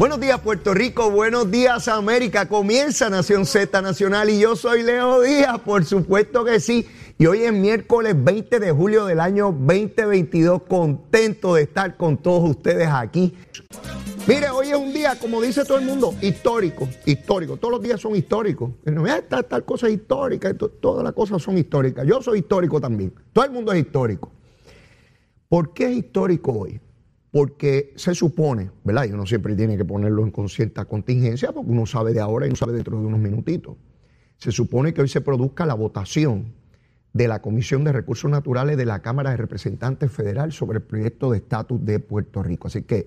Buenos días Puerto Rico, buenos días América. Comienza Nación Z Nacional y yo soy Leo Díaz, por supuesto que sí. Y hoy es miércoles 20 de julio del año 2022, contento de estar con todos ustedes aquí. Mire, hoy es un día, como dice todo el mundo, histórico, histórico. Todos los días son históricos. No tal, tal cosa histórica, todas las cosas son históricas. Yo soy histórico también. Todo el mundo es histórico. ¿Por qué es histórico hoy? Porque se supone, ¿verdad? Y uno siempre tiene que ponerlo en cierta contingencia porque uno sabe de ahora y no sabe dentro de unos minutitos. Se supone que hoy se produzca la votación de la Comisión de Recursos Naturales de la Cámara de Representantes Federal sobre el proyecto de estatus de Puerto Rico. Así que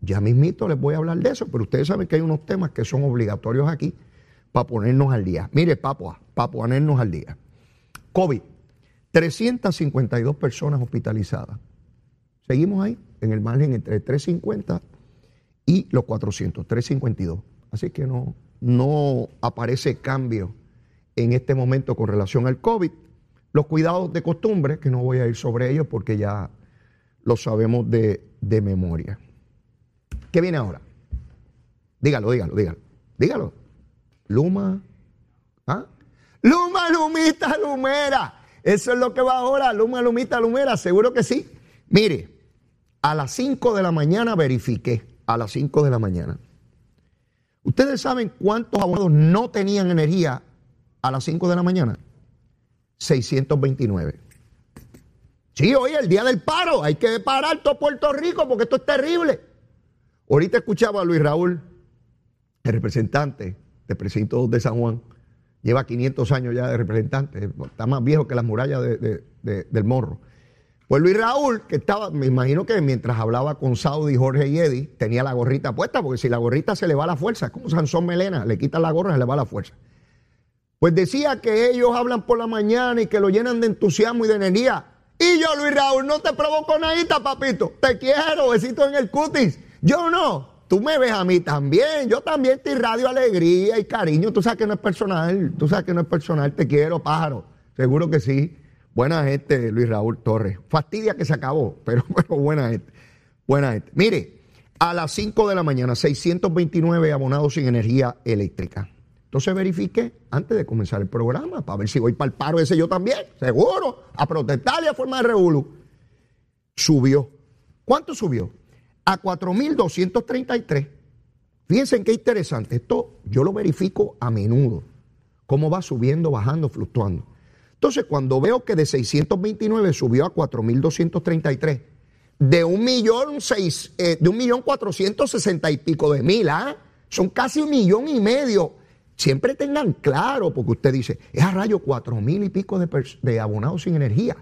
ya mismito les voy a hablar de eso, pero ustedes saben que hay unos temas que son obligatorios aquí para ponernos al día. Mire, Papua, para ponernos al día. COVID, 352 personas hospitalizadas. Seguimos ahí en el margen entre 350 y los 400, 352. Así que no, no aparece cambio en este momento con relación al COVID. Los cuidados de costumbre, que no voy a ir sobre ellos porque ya lo sabemos de, de memoria. ¿Qué viene ahora? Dígalo, dígalo, dígalo. Dígalo. Luma. ¿Ah? Luma, Lumita, Lumera. Eso es lo que va ahora. Luma, Lumita, Lumera. Seguro que sí. Mire, a las 5 de la mañana verifiqué, a las 5 de la mañana. ¿Ustedes saben cuántos abonados no tenían energía a las 5 de la mañana? 629. Sí, hoy el día del paro, hay que parar todo Puerto Rico porque esto es terrible. Ahorita escuchaba a Luis Raúl, el representante del precinto de San Juan, lleva 500 años ya de representante, está más viejo que las murallas del morro. Pues Luis Raúl, que estaba, me imagino que mientras hablaba con Saudi, Jorge y Eddie, tenía la gorrita puesta, porque si la gorrita se le va la fuerza, como Sansón Melena, le quitan la gorra, se le va la fuerza. Pues decía que ellos hablan por la mañana y que lo llenan de entusiasmo y de energía. Y yo, Luis Raúl, no te provoco nadita, papito. Te quiero, besito en el cutis. Yo no. Tú me ves a mí también. Yo también te irradio alegría y cariño. Tú sabes que no es personal. Tú sabes que no es personal. Te quiero, pájaro. Seguro que sí. Buena gente, Luis Raúl Torres. Fastidia que se acabó, pero, buena gente. Buena gente. Mire, a las 5 de la mañana, 629 abonados sin energía eléctrica. Entonces verifique antes de comenzar el programa para ver si voy para el paro ese yo también, seguro, a protestar y a formar revolú. Subió. ¿Cuánto subió? A 4.233. Fíjense qué interesante. Esto yo lo verifico a menudo. Cómo va subiendo, bajando, fluctuando. Entonces, cuando veo que de 629 subió a 4.233, de un millón seis, eh, de un millón cuatrocientos y pico de mil, ¿ah? Son casi un millón y medio. Siempre tengan claro, porque usted dice, es a rayo cuatro mil y pico de, de abonados sin energía.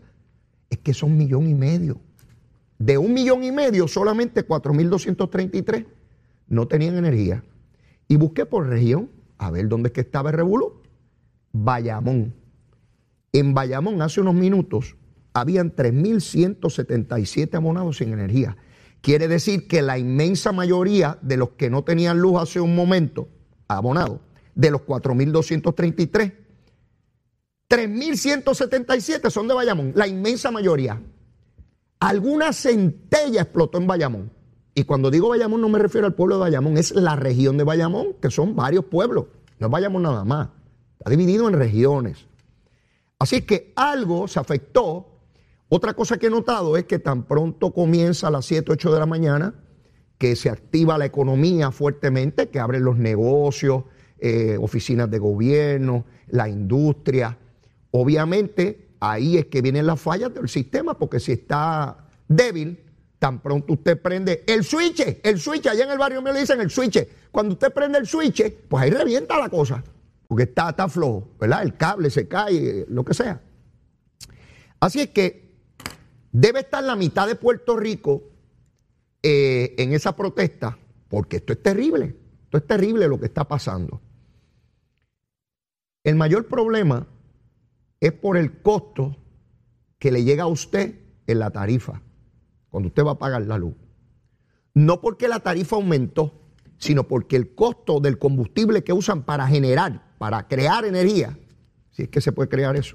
Es que son millón y medio. De un millón y medio, solamente 4.233 no tenían energía. Y busqué por región, a ver dónde es que estaba el revolú. Bayamón. En Bayamón hace unos minutos habían 3.177 abonados sin energía. Quiere decir que la inmensa mayoría de los que no tenían luz hace un momento, abonados, de los 4.233, 3.177 son de Bayamón, la inmensa mayoría. Alguna centella explotó en Bayamón. Y cuando digo Bayamón no me refiero al pueblo de Bayamón, es la región de Bayamón, que son varios pueblos. No es Bayamón nada más. Está dividido en regiones. Así que algo se afectó. Otra cosa que he notado es que tan pronto comienza a las 7, 8 de la mañana, que se activa la economía fuertemente, que abren los negocios, eh, oficinas de gobierno, la industria. Obviamente ahí es que vienen las fallas del sistema, porque si está débil, Tan pronto usted prende el switch, el switch, allá en el barrio me le dicen el switch. Cuando usted prende el switch, pues ahí revienta la cosa, porque está, está flojo, ¿verdad? El cable se cae, lo que sea. Así es que debe estar la mitad de Puerto Rico eh, en esa protesta, porque esto es terrible, esto es terrible lo que está pasando. El mayor problema es por el costo que le llega a usted en la tarifa, cuando usted va a pagar la luz. No porque la tarifa aumentó, sino porque el costo del combustible que usan para generar, para crear energía, si es que se puede crear eso.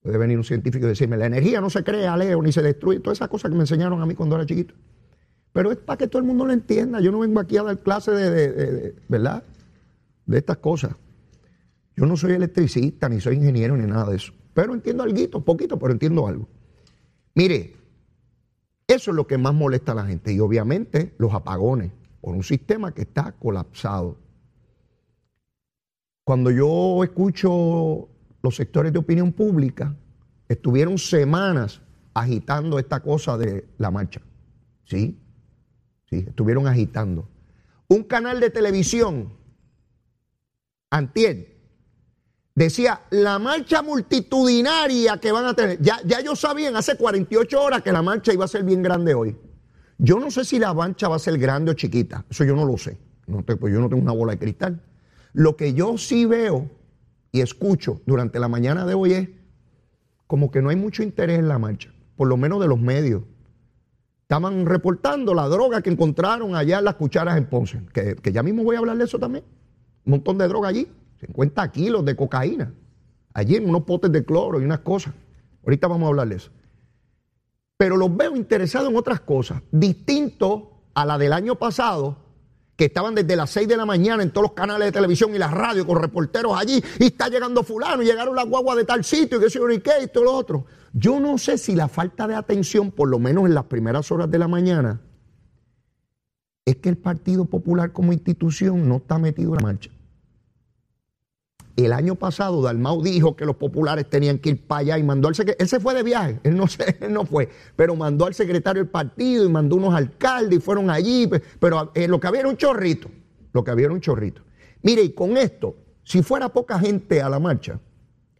Puede venir un científico y decirme, la energía no se crea, Leo, ni se destruye, todas esas cosas que me enseñaron a mí cuando era chiquito. Pero es para que todo el mundo lo entienda. Yo no vengo aquí a dar clase de, de ¿verdad? De estas cosas. Yo no soy electricista, ni soy ingeniero, ni nada de eso. Pero entiendo algo, poquito, pero entiendo algo. Mire, eso es lo que más molesta a la gente. Y obviamente los apagones por un sistema que está colapsado. Cuando yo escucho los sectores de opinión pública, estuvieron semanas agitando esta cosa de la marcha. Sí, sí, estuvieron agitando. Un canal de televisión, Antier, decía, la marcha multitudinaria que van a tener. Ya, ya ellos sabían hace 48 horas que la marcha iba a ser bien grande hoy. Yo no sé si la marcha va a ser grande o chiquita, eso yo no lo sé. No pues yo no tengo una bola de cristal. Lo que yo sí veo y escucho durante la mañana de hoy es como que no hay mucho interés en la marcha, por lo menos de los medios. Estaban reportando la droga que encontraron allá en las cucharas en Ponce, que, ya mismo voy a hablar de eso también. Un montón de droga allí. 50 kilos de cocaína. Allí en unos potes de cloro y unas cosas. Ahorita vamos a hablar de eso. Pero los veo interesados en otras cosas, distinto a la del año pasado, que estaban desde las 6 de la mañana en todos los canales de televisión y las radios con reporteros allí, y está llegando fulano, y llegaron las guaguas de tal sitio, y que sé y qué, y todo lo otro. Yo no sé si la falta de atención, por lo menos en las primeras horas de la mañana, es que el Partido Popular como institución no está metido en la marcha. El año pasado Dalmau dijo que los populares tenían que ir para allá y mandó al secretario, él se fue de viaje, él no, se, no fue, pero mandó al secretario del partido y mandó unos alcaldes y fueron allí, pero eh, lo que había era un chorrito, lo que había era un chorrito. Mire, y con esto, si fuera poca gente a la marcha,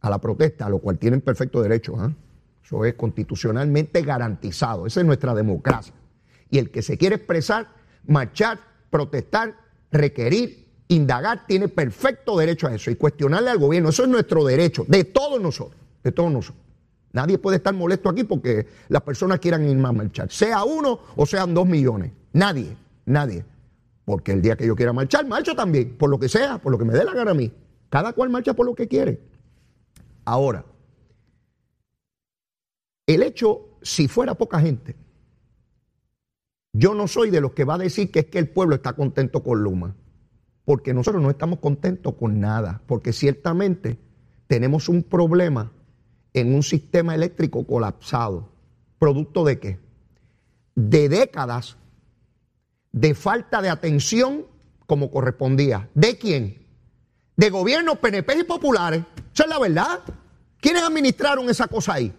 a la protesta, a lo cual tienen perfecto derecho, ¿ah? eso es constitucionalmente garantizado, esa es nuestra democracia. Y el que se quiere expresar, marchar, protestar, requerir, indagar, tiene perfecto derecho a eso y cuestionarle al gobierno. Eso es nuestro derecho, de todos nosotros, de todos nosotros. Nadie puede estar molesto aquí porque las personas quieran ir más a marchar, sea uno o sean dos millones. Nadie, nadie. Porque el día que yo quiera marchar, marcho también, por lo que sea, por lo que me dé la gana a mí. Cada cual marcha por lo que quiere. Ahora, el hecho, si fuera poca gente, yo no soy de los que va a decir que es que el pueblo está contento con Luma porque nosotros no estamos contentos con nada, porque ciertamente tenemos un problema en un sistema eléctrico colapsado. ¿Producto de qué? De décadas de falta de atención como correspondía. ¿De quién? De gobiernos PNP y populares. Esa es la verdad. ¿Quiénes administraron esa cosa ahí?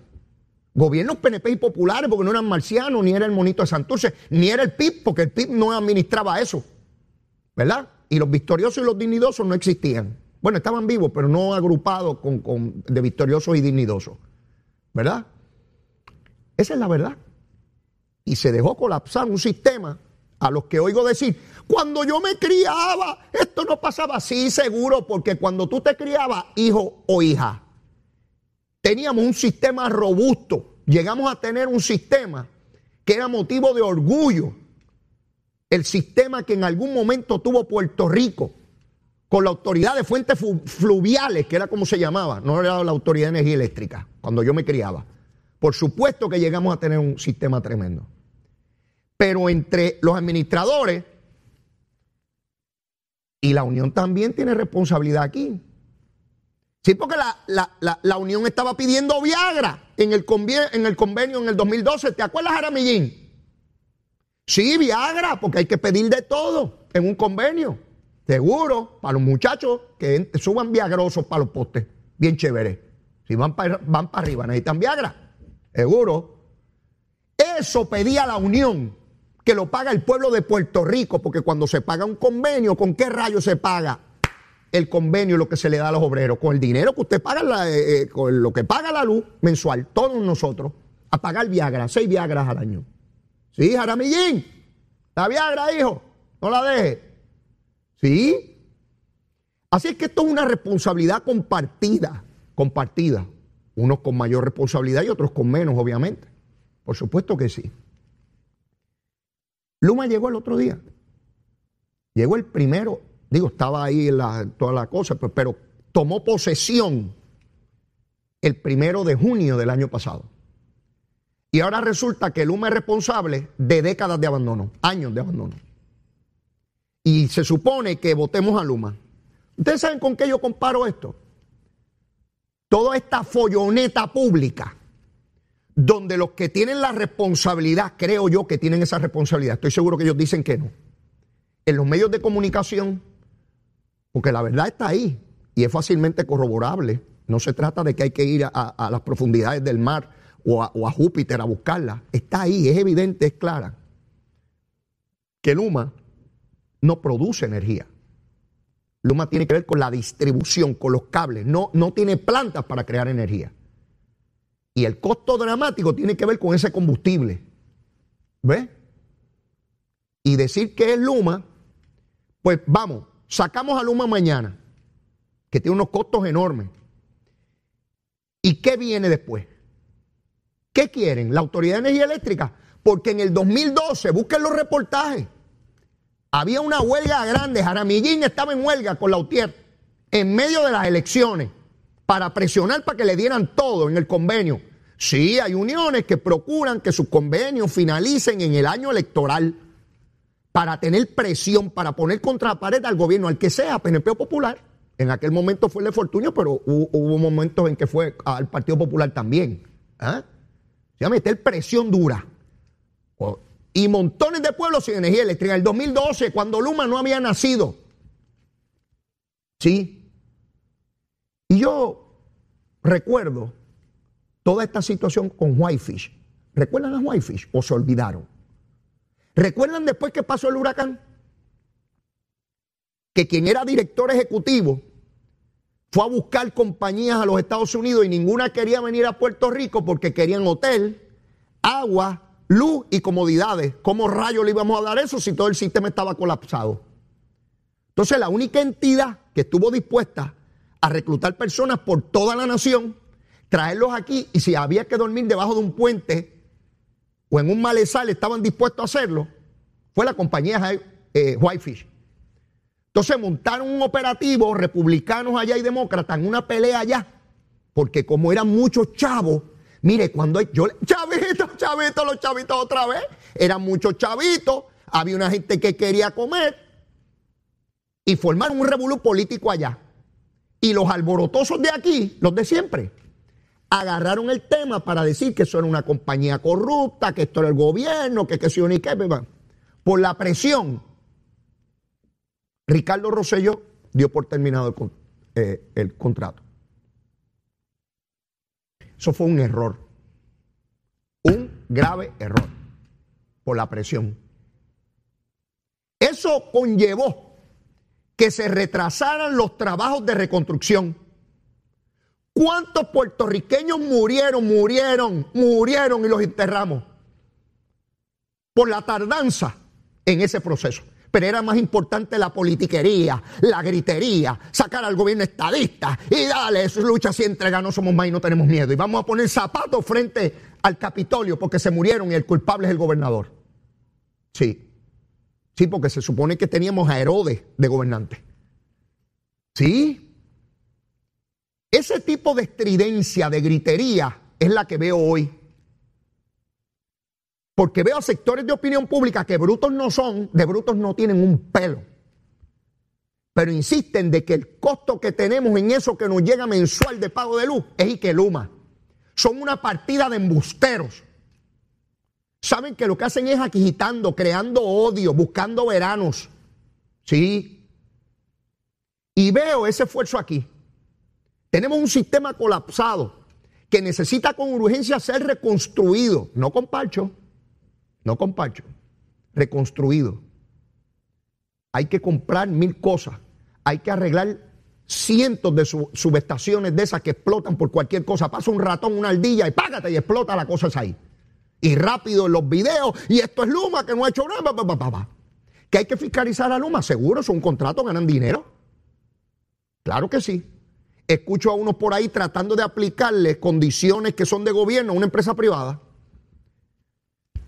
Gobiernos PNP y populares, porque no eran marcianos, ni era el monito de Santurce, ni era el PIB, porque el PIB no administraba eso. ¿Verdad? Y los victoriosos y los dignidosos no existían. Bueno, estaban vivos, pero no agrupados con, de victoriosos y dignidosos. ¿Verdad? Esa es la verdad. Y se dejó colapsar un sistema a los que oigo decir, cuando yo me criaba, esto no pasaba así seguro, porque cuando tú te criabas, hijo o hija, teníamos un sistema robusto. Llegamos a tener un sistema que era motivo de orgullo el sistema que en algún momento tuvo Puerto Rico con la autoridad de fuentes fluviales, que era como se llamaba, no era la autoridad de energía eléctrica, cuando yo me criaba. Por supuesto que llegamos a tener un sistema tremendo. Pero entre los administradores y la Unión también tiene responsabilidad aquí. Sí, porque la, Unión estaba pidiendo Viagra en el, en el convenio en el 2012. ¿Te acuerdas, Aramillín? Sí, Viagra, porque hay que pedir de todo en un convenio. Seguro, para los muchachos que suban viagrosos para los postes. Bien chévere. Si van para van arriba, necesitan Viagra. Seguro. Eso pedía la Unión, que lo paga el pueblo de Puerto Rico, porque cuando se paga un convenio, ¿con qué rayo se paga? el convenio lo que se le da a los obreros, con el dinero que usted paga, eh, eh, con lo que paga la luz mensual, todos nosotros, a pagar Viagra, seis Viagras al año. Sí, Jaramillín, la Viagra, hijo, no la deje. Sí. Así es que esto es una responsabilidad compartida, compartida. Unos con mayor responsabilidad y otros con menos, obviamente. Por supuesto que sí. Luma llegó el otro día. Llegó el primero Digo, estaba ahí en toda la cosa, pero tomó posesión el primero de junio del año pasado. Y ahora resulta que Luma es responsable de décadas de abandono, años de abandono. Y se supone que votemos a Luma. ¿Ustedes saben con qué yo comparo esto? Toda esta folloneta pública, donde los que tienen la responsabilidad, creo yo que tienen esa responsabilidad, estoy seguro que ellos dicen que no, en los medios de comunicación porque la verdad está ahí y es fácilmente corroborable. No se trata de que hay que ir a, las profundidades del mar o a, Júpiter a buscarla. Está ahí, es evidente, es clara. Que Luma no produce energía. Luma tiene que ver con la distribución, con los cables. No, no tiene plantas para crear energía. Y el costo dramático tiene que ver con ese combustible. ¿Ves? Y decir que es Luma, pues vamos, Sacamos a Luma mañana, que tiene unos costos enormes. ¿Y qué viene después? ¿Qué quieren? La Autoridad de Energía Eléctrica. Porque en el 2012, busquen los reportajes, había una huelga grande. Jaramillín estaba en huelga con la UTIER en medio de las elecciones para presionar para que le dieran todo en el convenio. Sí, hay uniones que procuran que sus convenios finalicen en el año electoral para tener presión, para poner contra la pared al gobierno, al que sea, PNP o Popular. En aquel momento fue el de Fortunio, pero hubo, momentos en que fue al Partido Popular también. ¿Ah? Se va a meter presión dura. Y montones de pueblos sin energía eléctrica. En el 2012, cuando Luma no había nacido. Sí. Y yo recuerdo toda esta situación con Whitefish. ¿Recuerdan a Whitefish o se olvidaron? ¿Recuerdan después que pasó el huracán? Que quien era director ejecutivo fue a buscar compañías a los Estados Unidos y ninguna quería venir a Puerto Rico porque querían hotel, agua, luz y comodidades. ¿Cómo rayos le íbamos a dar eso si todo el sistema estaba colapsado? Entonces la única entidad que estuvo dispuesta a reclutar personas por toda la nación, traerlos aquí y si había que dormir debajo de un puente o en un malezal estaban dispuestos a hacerlo, fue la compañía eh, Whitefish. Entonces montaron un operativo, republicanos allá y demócratas, en una pelea allá, porque como eran muchos chavos, mire, cuando yo, chavitos, chavitos, los chavitos otra vez, eran muchos chavitos, había una gente que quería comer, y formaron un revolú político allá. Y los alborotosos de aquí, los de siempre, agarraron el tema para decir que eso era una compañía corrupta, que esto era el gobierno, que que se ni qué, por la presión. Ricardo Rosselló dio por terminado el, eh, el contrato. Eso fue un error, un grave error por la presión. Eso conllevó que se retrasaran los trabajos de reconstrucción ¿Cuántos puertorriqueños murieron, murieron, murieron y los enterramos? Por la tardanza en ese proceso. Pero era más importante la politiquería, la gritería, sacar al gobierno estadista y dale, eso es lucha si entrega, no somos más y no tenemos miedo. Y vamos a poner zapatos frente al Capitolio porque se murieron y el culpable es el gobernador. Sí. Sí, porque se supone que teníamos a Herodes de gobernante. Sí, ese tipo de estridencia, de gritería, es la que veo hoy. Porque veo sectores de opinión pública que brutos no son, de brutos no tienen un pelo. Pero insisten de que el costo que tenemos en eso que nos llega mensual de pago de luz es Iqueluma. Son una partida de embusteros. Saben que lo que hacen es agitando, creando odio, buscando veranos. Sí. Y veo ese esfuerzo aquí. Tenemos un sistema colapsado que necesita con urgencia ser reconstruido, no con parcho, no con parcho, reconstruido. Hay que comprar mil cosas. Hay que arreglar cientos de subestaciones de esas que explotan por cualquier cosa. Pasa un ratón, una ardilla y págate y explota la cosa es ahí. Y rápido en los videos, y esto es Luma que no ha hecho nada. Que hay que fiscalizar a Luma, seguro, es un contrato, ganan dinero. Claro que sí. Escucho a unos por ahí tratando de aplicarle condiciones que son de gobierno a una empresa privada.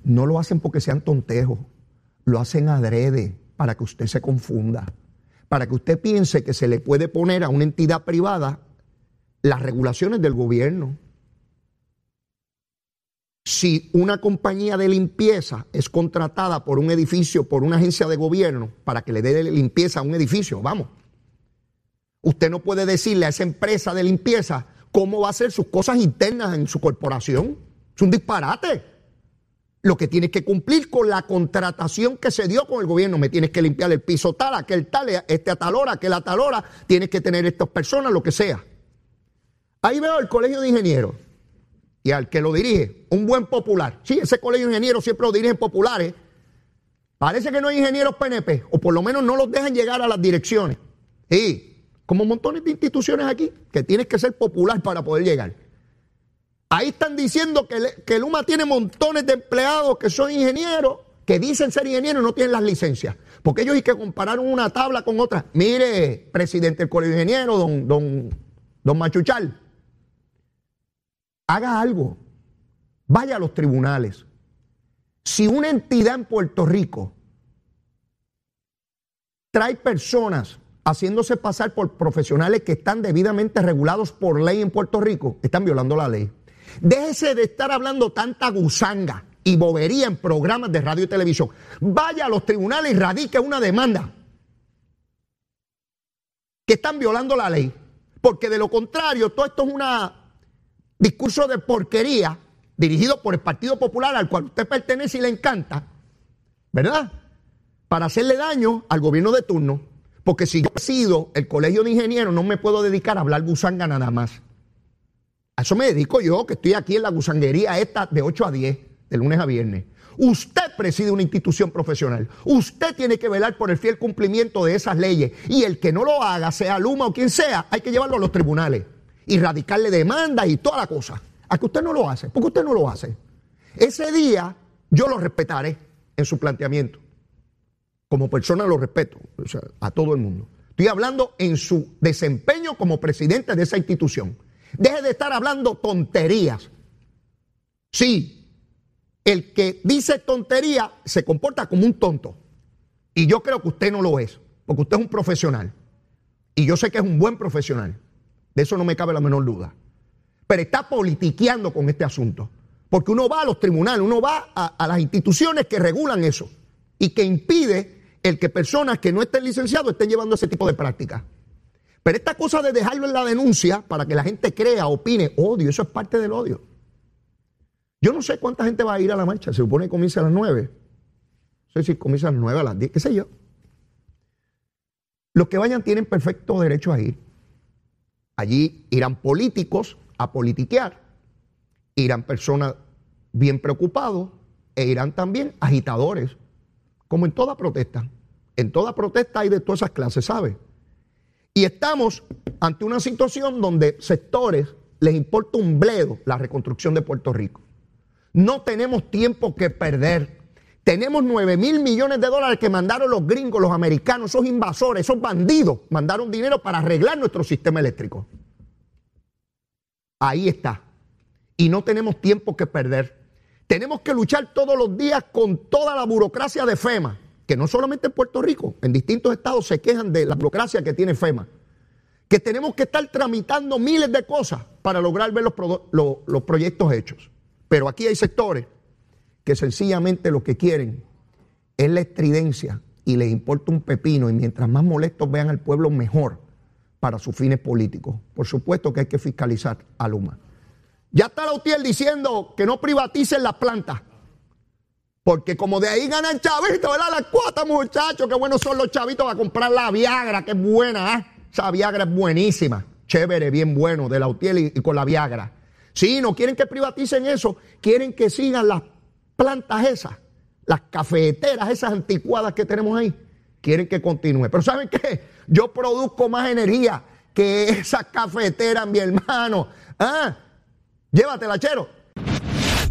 No lo hacen porque sean tontejos, lo hacen adrede para que usted se confunda, para que usted piense que se le puede poner a una entidad privada las regulaciones del gobierno. Si una compañía de limpieza es contratada por un edificio, por una agencia de gobierno, para que le dé limpieza a un edificio, vamos. Usted no puede decirle a esa empresa de limpieza cómo va a hacer sus cosas internas en su corporación. Es un disparate lo que tienes que cumplir con la contratación que se dio con el gobierno. Me tienes que limpiar el piso tal, aquel tal, este a tal hora, aquel a tal hora. Tienes que tener estas personas, lo que sea. Ahí veo el colegio de ingenieros. Y al que lo dirige, un buen popular. Sí, ese colegio de ingenieros siempre lo dirigen populares. Parece que no hay ingenieros PNP, o por lo menos no los dejan llegar a las direcciones. Y como montones de instituciones aquí, que tienes que ser popular para poder llegar. Ahí están diciendo que, Luma tiene montones de empleados que son ingenieros, que dicen ser ingenieros y no tienen las licencias. Porque ellos hay que compararon una tabla con otra. Mire, presidente del Colegio de Ingenieros, don, don, don Machuchal, haga algo. Vaya a los tribunales. Si una entidad en Puerto Rico trae personas haciéndose pasar por profesionales que están debidamente regulados por ley en Puerto Rico, están violando la ley. Déjese de estar hablando tanta gusanga y bobería en programas de radio y televisión. Vaya a los tribunales y radique una demanda que están violando la ley. Porque de lo contrario, todo esto es un discurso de porquería dirigido por el Partido Popular al cual usted pertenece y le encanta, ¿verdad? Para hacerle daño al gobierno de turno. Porque si yo he sido el colegio de ingenieros, no me puedo dedicar a hablar gusanga nada más. A eso me dedico yo, que estoy aquí en la gusanguería esta de 8 a 10, de lunes a viernes. Usted preside una institución profesional. Usted tiene que velar por el fiel cumplimiento de esas leyes. Y el que no lo haga, sea Luma o quien sea, hay que llevarlo a los tribunales y radicarle demandas y toda la cosa. A que usted no lo hace, porque usted no lo hace. Ese día yo lo respetaré en su planteamiento. Como persona lo respeto, a todo el mundo. Estoy hablando en su desempeño como presidente de esa institución. Deje de estar hablando tonterías. Sí, el que dice tontería se comporta como un tonto. Y yo creo que usted no lo es, porque usted es un profesional. Y yo sé que es un buen profesional. De eso no me cabe la menor duda. Pero está politiqueando con este asunto. Porque uno va a los tribunales, uno va a, a las instituciones que regulan eso y que impide el que personas que no estén licenciados estén llevando ese tipo de prácticas. Pero esta cosa de dejarlo en la denuncia para que la gente crea, opine, odio, eso es parte del odio. Yo no sé cuánta gente va a ir a la marcha, se supone que comienza a las 9. No sé si comienza a las 9, a las 10, qué sé yo. Los que vayan tienen perfecto derecho a ir. Allí irán políticos a politiquear, irán personas bien preocupados e irán también agitadores, como en toda protesta. En toda protesta hay de todas esas clases, ¿sabes? Y estamos ante una situación donde sectores les importa un bledo la reconstrucción de Puerto Rico. No tenemos tiempo que perder. Tenemos 9 mil millones de dólares que mandaron los gringos, los americanos, esos invasores, esos bandidos, mandaron dinero para arreglar nuestro sistema eléctrico. Ahí está. Y no tenemos tiempo que perder. Tenemos que luchar todos los días con toda la burocracia de FEMA que no solamente en Puerto Rico, en distintos estados se quejan de la burocracia que tiene FEMA, que tenemos que estar tramitando miles de cosas para lograr ver los, proyectos hechos. Pero aquí hay sectores que sencillamente lo que quieren es la estridencia y les importa un pepino y mientras más molestos vean al pueblo mejor para sus fines políticos. Por supuesto que hay que fiscalizar a Luma. Ya está la UTIEL diciendo que no privaticen las plantas. Porque como de ahí ganan chavitos, ¿verdad? Las cuotas, muchachos, qué buenos son los chavitos a comprar la Viagra, que es buena, ¿eh? Esa Viagra es buenísima, chévere, bien bueno, de la UTIEL y, con la Viagra. Sí, no quieren que privaticen eso, quieren que sigan las plantas esas las cafeteras, esas anticuadas que tenemos ahí, quieren que continúe. Pero ¿saben qué? Yo produzco más energía que esas cafeteras, mi hermano. ¿Ah? Llévatela, chero.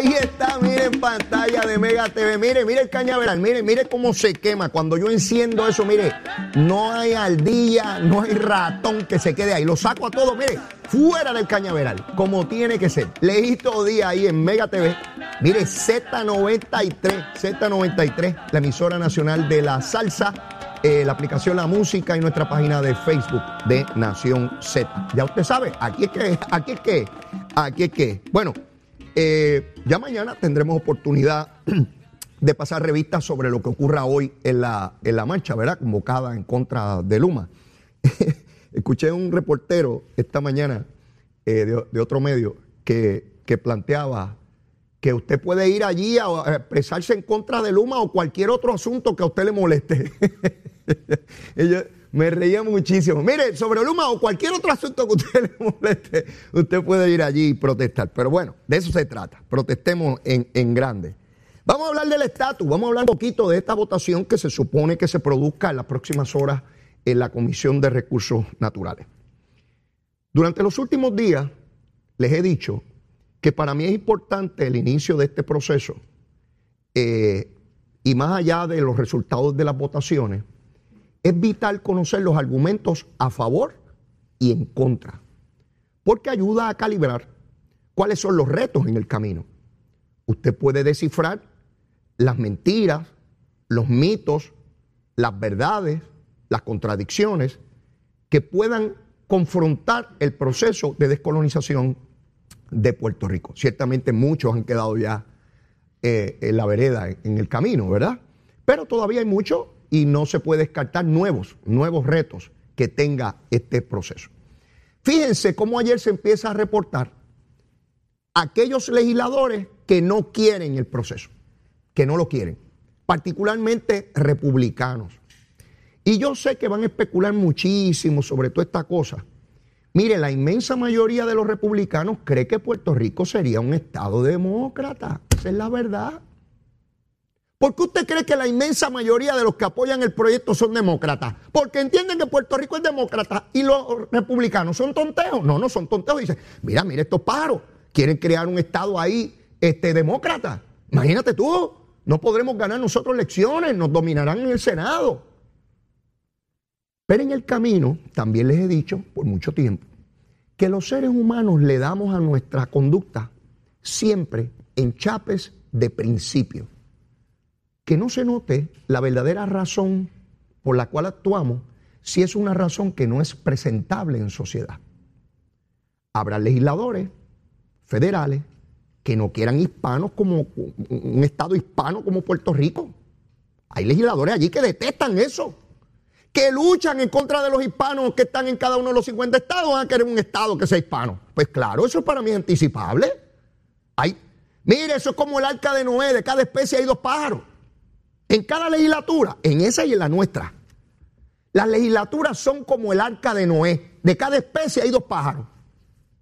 Ahí está, miren pantalla de Mega TV. Mire, mire el cañaveral, mire, mire cómo se quema. Cuando yo enciendo eso, mire, no hay aldilla, no hay ratón que se quede ahí. Lo saco a todo, mire, fuera del cañaveral, como tiene que ser. Leíto día ahí en Mega TV. Mire, Z93, Z93, la emisora nacional de la salsa. eh, la aplicación La Música y nuestra página de Facebook de Nación Z. Ya usted sabe, aquí es que, aquí es que, aquí es que. Bueno, eh, ya mañana tendremos oportunidad de pasar revistas sobre lo que ocurra hoy en la, en la marcha, ¿verdad? Convocada en contra de Luma. Escuché un reportero esta mañana eh, de, otro medio que, que planteaba que usted puede ir allí a, a expresarse en contra de Luma o cualquier otro asunto que a usted le moleste. Yo me reía muchísimo. Mire, sobre Luma o cualquier otro asunto que usted le moleste, usted puede ir allí y protestar. Pero bueno, de eso se trata. Protestemos en, en grande. Vamos a hablar del estatus, vamos a hablar un poquito de esta votación que se supone que se produzca en las próximas horas en la Comisión de Recursos Naturales. Durante los últimos días les he dicho que para mí es importante el inicio de este proceso eh, y más allá de los resultados de las votaciones, es vital conocer los argumentos a favor y en contra, porque ayuda a calibrar cuáles son los retos en el camino. Usted puede descifrar las mentiras, los mitos, las verdades, las contradicciones que puedan confrontar el proceso de descolonización de Puerto Rico. Ciertamente muchos han quedado ya eh, en la vereda, en el camino, ¿verdad? Pero todavía hay muchos y no se puede descartar nuevos, nuevos retos que tenga este proceso. Fíjense cómo ayer se empieza a reportar aquellos legisladores que no quieren el proceso, que no lo quieren, particularmente republicanos. Y yo sé que van a especular muchísimo sobre toda esta cosa. Mire, la inmensa mayoría de los republicanos cree que Puerto Rico sería un estado demócrata. Esa es la verdad. ¿Por qué usted cree que la inmensa mayoría de los que apoyan el proyecto son demócratas? Porque entienden que Puerto Rico es demócrata y los republicanos son tonteos. No, no son tonteos. Dicen, mira, mira estos pájaros. Quieren crear un estado ahí este, demócrata. Imagínate tú, no podremos ganar nosotros elecciones, nos dominarán en el Senado. Pero en el camino, también les he dicho por mucho tiempo, que los seres humanos le damos a nuestra conducta siempre en chapes de principio. Que no se note la verdadera razón por la cual actuamos si es una razón que no es presentable en sociedad. Habrá legisladores federales que no quieran hispanos como un estado hispano como Puerto Rico. Hay legisladores allí que detestan eso que luchan en contra de los hispanos que están en cada uno de los 50 estados, van a querer un estado que sea hispano. Pues claro, eso para mí es anticipable. Hay, mire, eso es como el arca de Noé, de cada especie hay dos pájaros. En cada legislatura, en esa y en la nuestra. Las legislaturas son como el arca de Noé, de cada especie hay dos pájaros,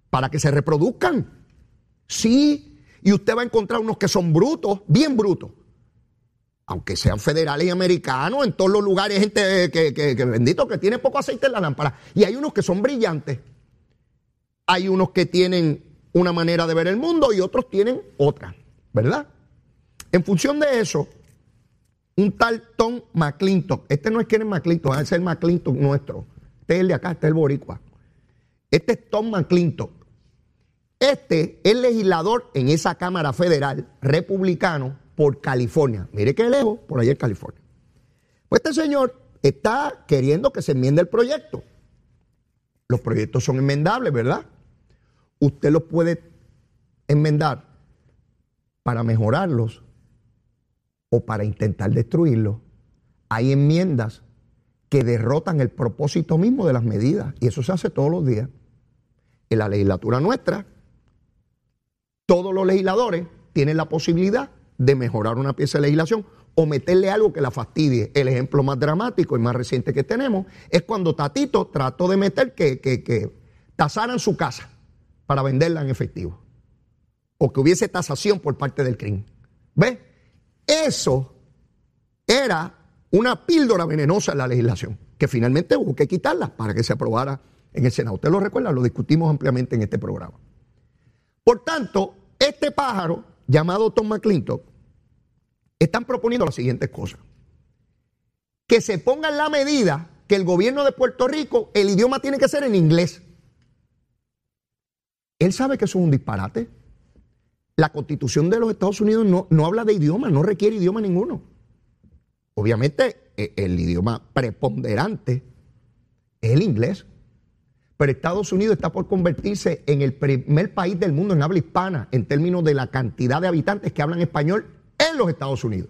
para que se reproduzcan. Sí, y usted va a encontrar unos que son brutos, bien brutos, aunque sean federales y americanos, en todos los lugares hay gente que, que, que, bendito que tiene poco aceite en la lámpara. Y hay unos que son brillantes. Hay unos que tienen una manera de ver el mundo y otros tienen otra, ¿verdad? En función de eso, un tal Tom McClintock, este no es Kenneth McClintock, es el McClintock nuestro. Este es el de acá, este es el boricua. Este es Tom McClintock. Este es legislador en esa Cámara Federal republicano por California. Mire qué lejos, por allá en California. Pues este señor está queriendo que se enmiende el proyecto. Los proyectos son enmendables, ¿verdad? Usted los puede enmendar para mejorarlos o para intentar destruirlos. Hay enmiendas que derrotan el propósito mismo de las medidas y eso se hace todos los días. En la legislatura nuestra, todos los legisladores tienen la posibilidad de mejorar una pieza de legislación o meterle algo que la fastidie. El ejemplo más dramático y más reciente que tenemos es cuando Tatito trató de meter que, que, que tasaran su casa para venderla en efectivo. O que hubiese tasación por parte del crimen. ¿Ves? Eso era una píldora venenosa en la legislación, que finalmente hubo que quitarla para que se aprobara en el Senado. Usted lo recuerda, lo discutimos ampliamente en este programa. Por tanto, este pájaro llamado Tom McClintock están proponiendo las siguientes cosas. Que se ponga en la medida que el gobierno de Puerto Rico, el idioma tiene que ser en inglés. Él sabe que eso es un disparate. La constitución de los Estados Unidos no, no habla de idioma, no requiere idioma ninguno. Obviamente e, el idioma preponderante es el inglés. Pero Estados Unidos está por convertirse en el primer país del mundo en habla hispana en términos de la cantidad de habitantes que hablan español en los Estados Unidos.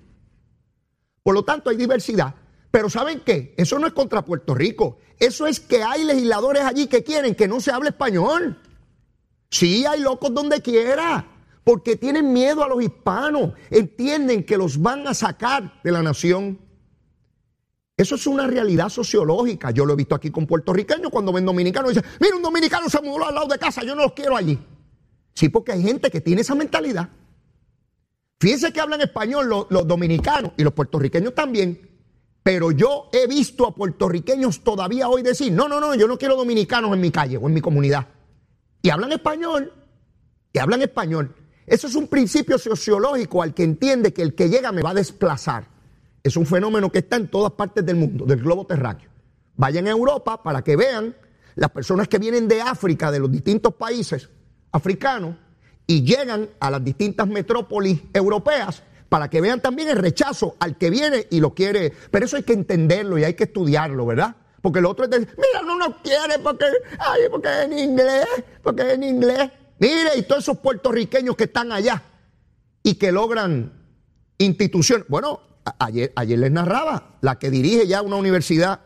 Por lo tanto, hay diversidad. Pero ¿saben qué? Eso no es contra Puerto Rico. Eso es que hay legisladores allí que quieren que no se hable español. Sí, hay locos donde quiera, porque tienen miedo a los hispanos. Entienden que los van a sacar de la nación. Eso es una realidad sociológica. Yo lo he visto aquí con puertorriqueños cuando ven dominicanos y dicen, mira, un dominicano se mudó al lado de casa, yo no los quiero allí. Sí, porque hay gente que tiene esa mentalidad. Fíjense que hablan español los, dominicanos y los puertorriqueños también. Pero yo he visto a puertorriqueños todavía hoy decir, no, no, no, yo no quiero dominicanos en mi calle o en mi comunidad. Y hablan español. Y hablan español. Eso es un principio sociológico al que entiende que el que llega me va a desplazar. Es un fenómeno que está en todas partes del mundo, del globo terráqueo. Vayan a Europa para que vean las personas que vienen de África, de los distintos países africanos, y llegan a las distintas metrópolis europeas para que vean también el rechazo al que viene y lo quiere. Pero eso hay que entenderlo y hay que estudiarlo, ¿verdad? Porque el otro es decir, mira, no nos quiere porque, ay, porque es en inglés, porque es en inglés. Mire, y todos esos puertorriqueños que están allá y que logran instituciones. Bueno, ayer, les narraba, la que dirige ya una universidad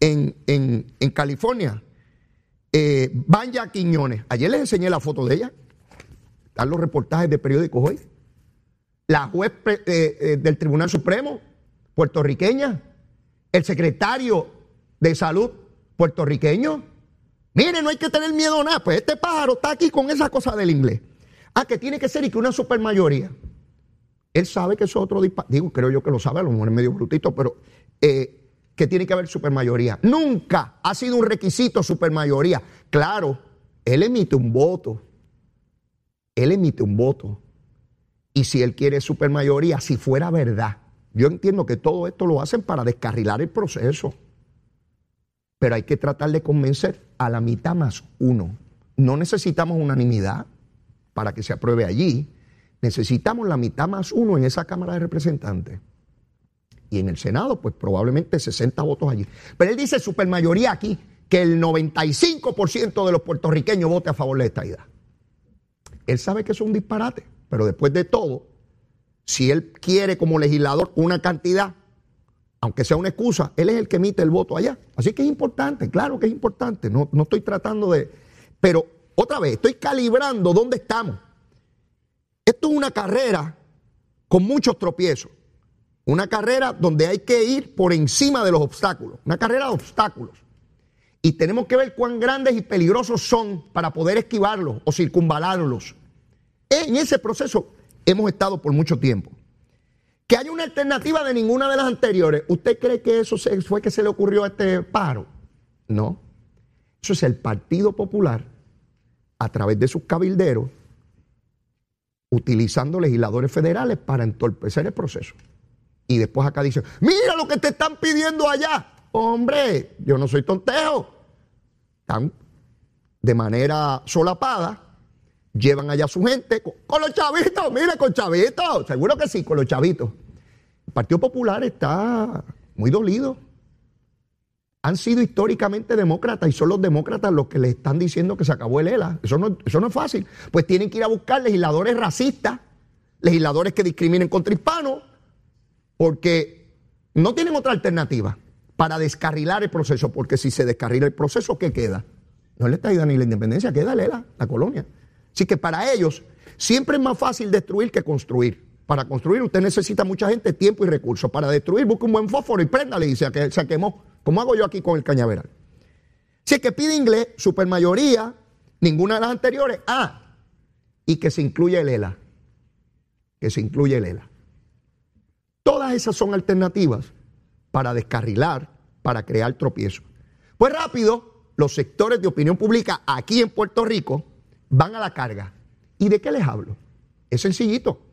en, California, eh, Banya Quiñones. Ayer les enseñé la foto de ella. Están los reportajes de periódicos hoy. La juez eh, eh, del Tribunal Supremo, puertorriqueña. El secretario de Salud, puertorriqueño. Mire, no hay que tener miedo a nada. Pues este pájaro está aquí con esa cosa del inglés. Ah, que tiene que ser y que una supermayoría. Él sabe que eso es otro disparate. Digo, creo yo que lo sabe, a lo mejor es medio brutito, pero eh, que tiene que haber supermayoría. Nunca ha sido un requisito supermayoría. Claro, él emite un voto él emite un voto. Y si él quiere supermayoría, si fuera verdad, yo entiendo que todo esto lo hacen para descarrilar el proceso. Pero hay que tratar de convencer a la mitad más uno. No necesitamos unanimidad para que se apruebe allí. Necesitamos la mitad más uno en esa Cámara de Representantes. Y en el Senado, pues probablemente 60 votos allí. Pero él dice supermayoría aquí, que el 95% de los puertorriqueños vote a favor de esta idea. Él sabe que es un disparate, pero después de todo, si él quiere como legislador una cantidad, aunque sea una excusa, él es el que emite el voto allá. Así que es importante, claro que es importante, no, no estoy tratando de... Pero otra vez, estoy calibrando dónde estamos. Esto es una carrera con muchos tropiezos. Una carrera donde hay que ir por encima de los obstáculos. Una carrera de obstáculos. Y tenemos que ver cuán grandes y peligrosos son para poder esquivarlos o circunvalarlos. En ese proceso hemos estado por mucho tiempo. Que haya una alternativa de ninguna de las anteriores. ¿Usted cree que eso fue que se le ocurrió a este paro? No. Eso es el Partido Popular, a través de sus cabilderos, utilizando legisladores federales para entorpecer el proceso. Y después acá dicen, mira lo que te están pidiendo allá. Hombre, yo no soy tontejo. Están de manera solapada, llevan allá su gente con, los chavitos, mire, con chavitos, seguro que sí, con los chavitos. El Partido Popular está muy dolido. Han sido históricamente demócratas y son los demócratas los que le están diciendo que se acabó el ELA. Eso no, es fácil. Pues tienen que ir a buscar legisladores racistas, legisladores que discriminen contra hispanos, porque no tienen otra alternativa para descarrilar el proceso, porque si se descarrila el proceso, ¿qué queda? No le está ni la independencia, queda Lela, la colonia. Así que para ellos siempre es más fácil destruir que construir. Para construir usted necesita mucha gente, tiempo y recursos. Para destruir busque un buen fósforo y préndale y se, se quemó. Como hago yo aquí con el cañaveral. Si es que pide inglés, supermayoría, ninguna de las anteriores. Ah, y que se incluya el ELA. Que se incluya el ELA. Todas esas son alternativas para descarrilar, para crear tropiezos. Pues rápido, los sectores de opinión pública aquí en Puerto Rico van a la carga. ¿Y de qué les hablo? Es sencillito.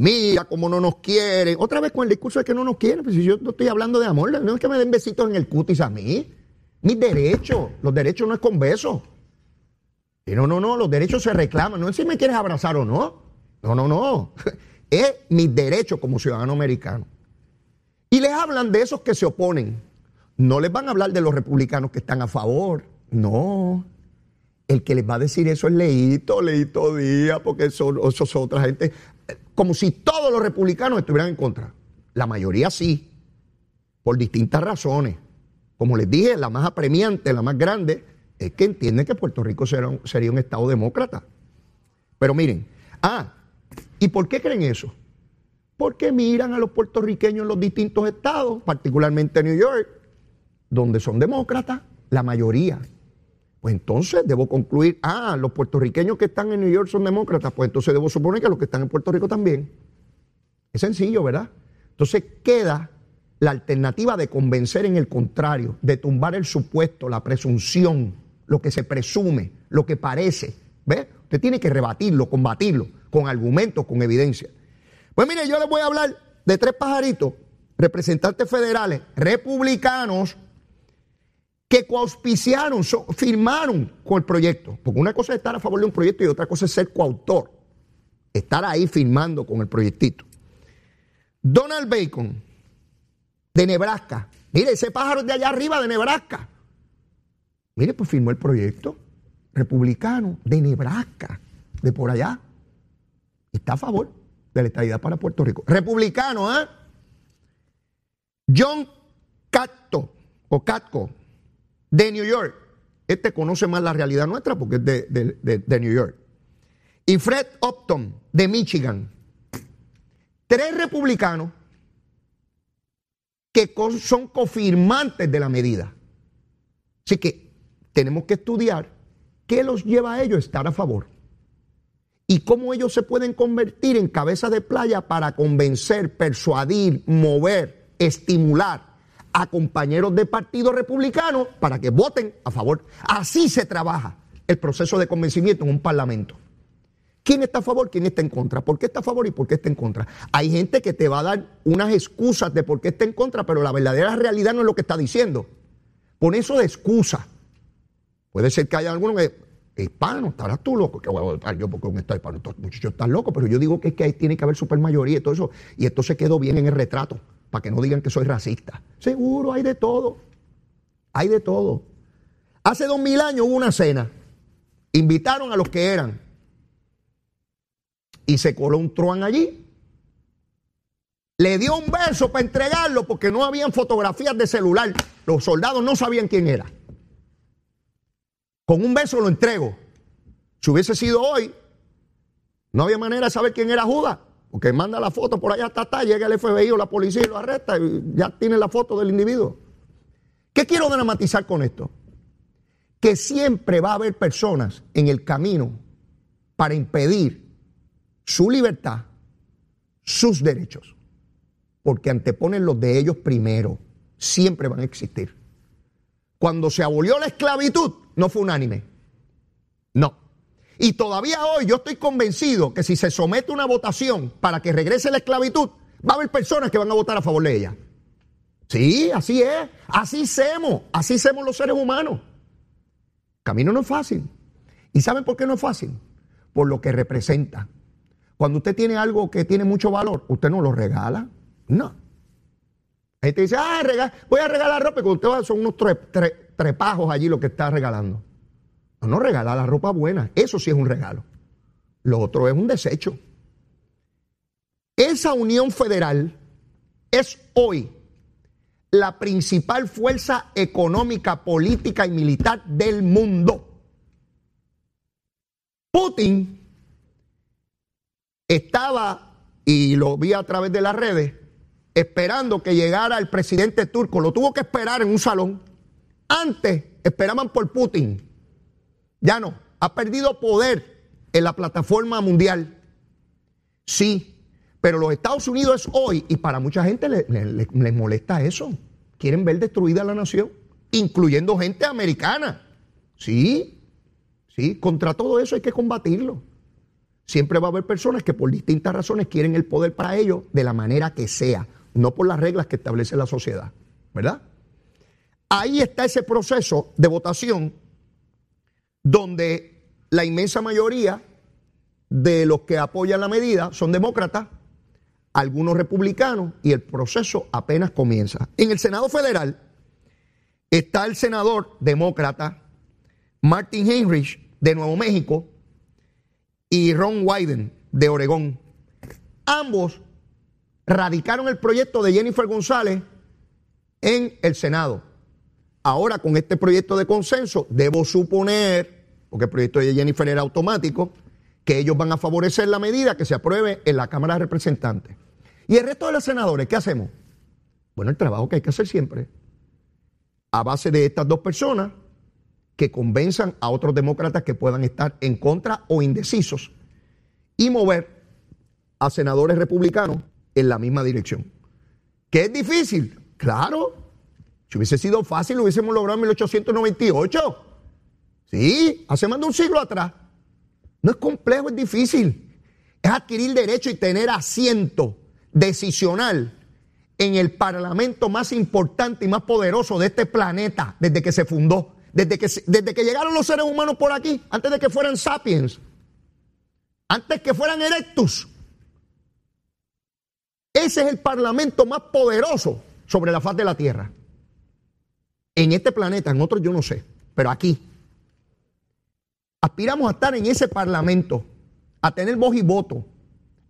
Mira cómo no nos quieren. Otra vez con el discurso de que no nos quieren. Pues si yo no estoy hablando de amor, no es que me den besitos en el cutis a mí. Mis derechos. Los derechos no es con besos. Y no, no, no. Los derechos se reclaman. No es si me quieres abrazar o no. No, no, no. Es mis derechos como ciudadano americano. Y les hablan de esos que se oponen. No les van a hablar de los republicanos que están a favor. No. El que les va a decir eso es Leito, Leito Díaz, porque son, son otra gente. Como si todos los republicanos estuvieran en contra. La mayoría sí, por distintas razones. Como les dije, la más apremiante, la más grande, es que entienden que Puerto Rico sería un Estado demócrata. Pero miren, ah, ¿y por qué creen eso? porque miran a los puertorriqueños en los distintos estados, particularmente en New York, donde son demócratas, la mayoría. Pues entonces debo concluir, ah, los puertorriqueños que están en New York son demócratas, pues entonces debo suponer que los que están en Puerto Rico también. Es sencillo, ¿verdad? Entonces queda la alternativa de convencer en el contrario, de tumbar el supuesto, la presunción, lo que se presume, lo que parece. ¿Ve? Usted tiene que rebatirlo, combatirlo, con argumentos, con evidencia. Pues mire, yo les voy a hablar de tres pajaritos, representantes federales, republicanos, que coauspiciaron, firmaron con el proyecto. Porque una cosa es estar a favor de un proyecto y otra cosa es ser coautor. Estar ahí firmando con el proyectito. Donald Bacon, de Nebraska. Mire, ese pájaro de allá arriba de Nebraska. Mire, pues firmó el proyecto. Republicano de Nebraska, de por allá. Está a favor de la estabilidad para Puerto Rico. Republicano, ¿eh? John Catto, o Catco, de New York. Este conoce más la realidad nuestra porque es de, New York. Y Fred Upton, de Michigan. Tres republicanos que son confirmantes de la medida. Así que tenemos que estudiar qué los lleva a ellos a estar a favor y cómo ellos se pueden convertir en cabeza de playa para convencer, persuadir, mover, estimular a compañeros de partido republicano para que voten a favor. Así se trabaja el proceso de convencimiento en un parlamento. ¿Quién está a favor? ¿Quién está en contra? ¿Por qué está a favor y por qué está en contra? Hay gente que te va a dar unas excusas de por qué está en contra, pero la verdadera realidad no es lo que está diciendo. Pon eso de excusa. Puede ser que haya alguno que hispano, estarás tú loco, que voy a votar yo porque un Estado hispano, estos muchachos están locos, pero yo digo que es que ahí tiene que haber supermayoría y todo eso, y esto se quedó bien en el retrato, para que no digan que soy racista. Seguro, hay de todo, hay de todo. Hace dos mil años hubo una cena, invitaron a los que eran, y se coló un truán allí, le dio un beso para entregarlo porque no habían fotografías de celular, los soldados no sabían quién era. Con un beso lo entrego. Si hubiese sido hoy, no había manera de saber quién era Judas. Porque manda la foto por allá hasta está, llega el FBI o la policía y lo arresta y ya tiene la foto del individuo. ¿Qué quiero dramatizar con esto? Que siempre va a haber personas en el camino para impedir su libertad, sus derechos, porque anteponen los de ellos primero. Siempre van a existir. Cuando se abolió la esclavitud, no fue unánime. Y todavía hoy yo estoy convencido que si se somete una votación para que regrese la esclavitud, va a haber personas que van a votar a favor de ella. Sí, así es. Así hacemos. Así hacemos los seres humanos. Camino no es fácil. ¿Y saben por qué no es fácil? Por lo que representa. Cuando usted tiene algo que tiene mucho valor, usted no lo regala. No. Ahí te dice, ah, voy a regalar ropa. Va, son unos trepajos allí lo que está regalando. No, no regala la ropa buena. Eso sí es un regalo. Lo otro es un desecho. Esa unión federal es hoy la principal fuerza económica, política y militar del mundo. Putin estaba, y lo vi a través de las redes, esperando que llegara el presidente turco. Lo tuvo que esperar en un salón. Antes esperaban por Putin. Ya no. Ha perdido poder en la plataforma mundial. Sí, pero los Estados Unidos es hoy, y para mucha gente les molesta eso. Quieren ver destruida la nación, incluyendo gente americana. Sí, sí, contra todo eso hay que combatirlo. Siempre va a haber personas que por distintas razones quieren el poder para ellos de la manera que sea, no por las reglas que establece la sociedad, ¿verdad? Ahí está ese proceso de votación donde la inmensa mayoría de los que apoyan la medida son demócratas, algunos republicanos, y el proceso apenas comienza. En el Senado Federal está el senador demócrata Martin Heinrich de Nuevo México y Ron Wyden de Oregón. Ambos radicaron el proyecto de Jennifer González en el Senado. Ahora con este proyecto de consenso, debo suponer, porque el proyecto de Jennifer era automático, que ellos van a favorecer la medida que se apruebe en la Cámara de Representantes. ¿Y el resto de los senadores qué hacemos? Bueno, el trabajo que hay que hacer siempre. A base de estas dos personas que convenzan a otros demócratas que puedan estar en contra o indecisos y mover a senadores republicanos en la misma dirección. ¿Qué es difícil? Claro. Si hubiese sido fácil, lo hubiésemos logrado en 1898. Sí, hace más de un siglo atrás. No es complejo, es difícil. Es adquirir derecho y tener asiento decisional en el parlamento más importante y más poderoso de este planeta desde que se fundó, desde que, desde que llegaron los seres humanos por aquí, antes de que fueran sapiens, antes que fueran erectus. Ese es el parlamento más poderoso sobre la faz de la tierra. En este planeta, en otros yo no sé, pero aquí aspiramos a estar en ese parlamento, a tener voz y voto,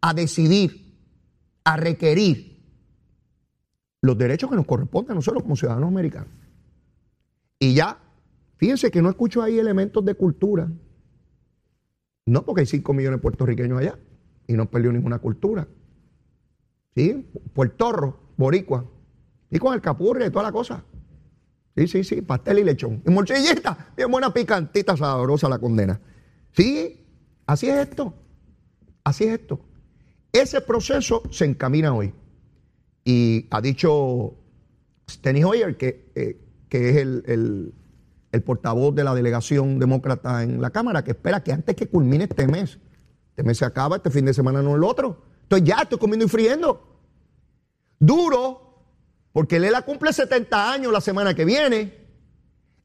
a decidir, a requerir los derechos que nos corresponden a nosotros como ciudadanos americanos. Y ya, fíjense que no escucho ahí elementos de cultura. No, porque hay 5 millones de puertorriqueños allá y no perdió ninguna cultura. ¿Sí? Puertorro, boricua. Y con el capurre y toda la cosa. Sí, sí, sí, pastel y lechón. Y morcillita, bien buena picantita, sabrosa la condena. Sí, así es esto. Así es esto. Ese proceso se encamina hoy. Y ha dicho Steny Hoyer, que, eh, que es el, el, portavoz de la delegación demócrata en la Cámara, que espera que antes que culmine este mes, este mes se acaba, este fin de semana no el otro. Entonces ya estoy comiendo y friendo. Duro, porque Lela cumple 70 años la semana que viene.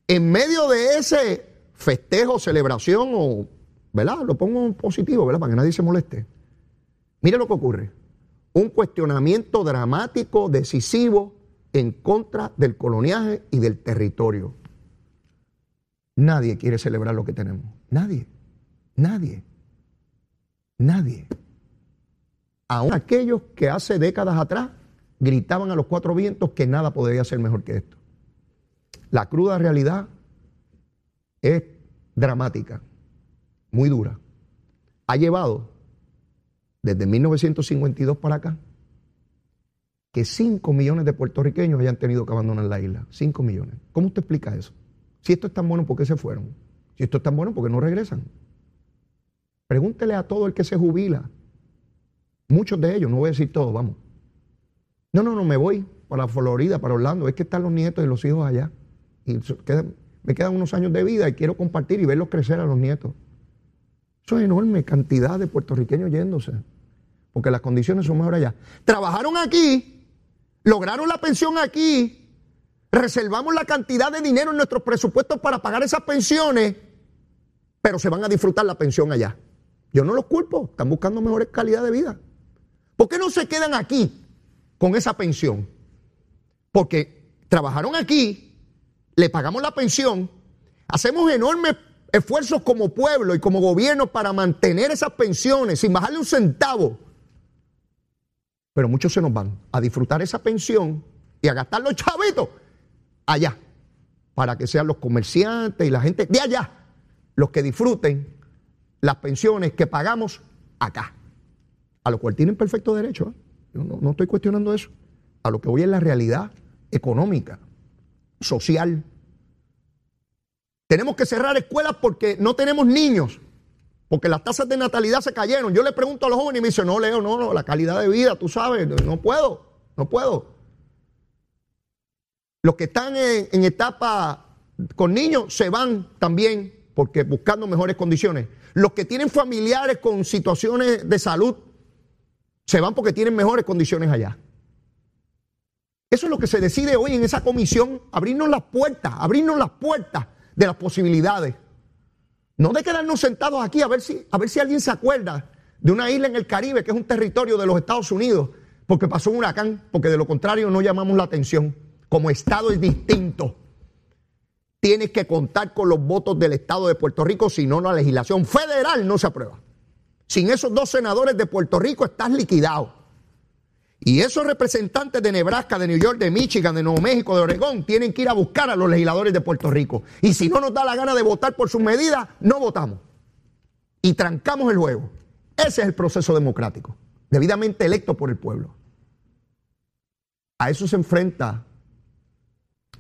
En medio de ese festejo, celebración, o, ¿verdad? Lo pongo positivo, ¿verdad? Para que nadie se moleste. Mire lo que ocurre. Un cuestionamiento dramático, decisivo, en contra del coloniaje y del territorio. Nadie quiere celebrar lo que tenemos. Nadie. Nadie. Nadie. Aún aquellos que hace décadas atrás gritaban a los cuatro vientos que nada podría ser mejor que esto. La cruda realidad es dramática, muy dura. Ha llevado desde 1952 para acá que 5 millones de puertorriqueños hayan tenido que abandonar la isla. 5 millones. ¿Cómo usted explica eso? Si esto es tan bueno, ¿por qué se fueron? Si esto es tan bueno, ¿por qué no regresan? Pregúntele a todo el que se jubila. Muchos de ellos, no voy a decir todos, vamos. No, no, no, me voy para Florida, para Orlando. Es que están los nietos y los hijos allá. Y me quedan unos años de vida y quiero compartir y verlos crecer a los nietos. Eso es enorme cantidad de puertorriqueños yéndose porque las condiciones son mejores allá. Trabajaron aquí, lograron la pensión aquí, reservamos la cantidad de dinero en nuestros presupuestos para pagar esas pensiones, pero se van a disfrutar la pensión allá. Yo no los culpo, están buscando mejores calidad de vida. ¿Por qué no se quedan aquí con esa pensión? Porque trabajaron aquí, le pagamos la pensión, hacemos enormes esfuerzos como pueblo y como gobierno para mantener esas pensiones sin bajarle un centavo pero muchos se nos van a disfrutar esa pensión y a gastar los chavitos allá, para que sean los comerciantes y la gente de allá los que disfruten las pensiones que pagamos acá. A lo cual tienen perfecto derecho. ¿eh? No estoy cuestionando eso. A lo que voy es la realidad económica, social. Tenemos que cerrar escuelas porque no tenemos niños, porque las tasas de natalidad se cayeron. Yo le pregunto a los jóvenes y me dicen, no, Leo, no, no, la calidad de vida, tú sabes, no puedo, no puedo. Los que están en, en etapa con niños se van también porque buscando mejores condiciones. Los que tienen familiares con situaciones de salud se van porque tienen mejores condiciones allá. Eso es lo que se decide hoy en esa comisión, abrirnos las puertas, abrirnos las puertas de las posibilidades. No de quedarnos sentados aquí a ver si, a ver si alguien se acuerda de una isla en el Caribe que es un territorio de los Estados Unidos, porque pasó un huracán, porque de lo contrario no llamamos la atención. Como Estado es distinto. Tienes que contar con los votos del Estado de Puerto Rico, si no, la legislación federal no se aprueba. Sin esos dos senadores de Puerto Rico estás liquidado. Y esos representantes de Nebraska, de New York, de Michigan, de Nuevo México, de Oregón, tienen que ir a buscar a los legisladores de Puerto Rico. Y si no nos da la gana de votar por sus medidas, no votamos. Y trancamos el juego. Ese es el proceso democrático, debidamente electo por el pueblo. A eso se enfrenta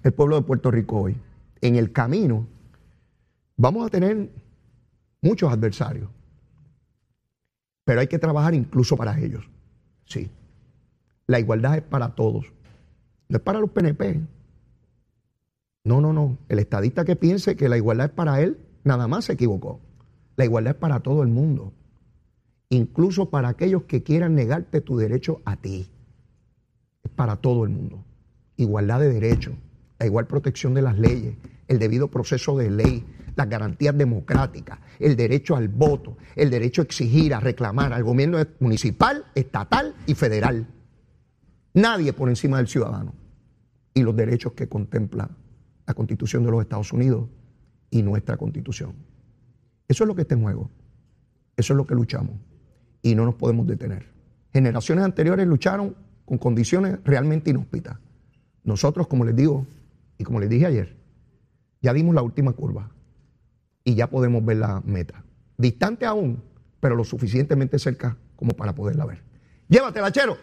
el pueblo de Puerto Rico hoy. En el camino vamos a tener muchos adversarios, pero hay que trabajar incluso para ellos. Sí. La igualdad es para todos. No es para los PNP. No, no, no. El estadista que piense que la igualdad es para él, nada más se equivocó. La igualdad es para todo el mundo. Incluso para aquellos que quieran negarte tu derecho a ti. Es para todo el mundo. Igualdad de derechos, la igual protección de las leyes, el debido proceso de ley, las garantías democráticas, el derecho al voto, el derecho a exigir, a reclamar al gobierno municipal, estatal y federal. Nadie por encima del ciudadano y los derechos que contempla la Constitución de los Estados Unidos y nuestra Constitución. Eso es lo que está en juego. Eso es lo que luchamos y no nos podemos detener. Generaciones anteriores lucharon con condiciones realmente inhóspitas. Nosotros, como les digo y como les dije ayer, ya dimos la última curva y ya podemos ver la meta. Distante aún, pero lo suficientemente cerca como para poderla ver. Llévatela, chero.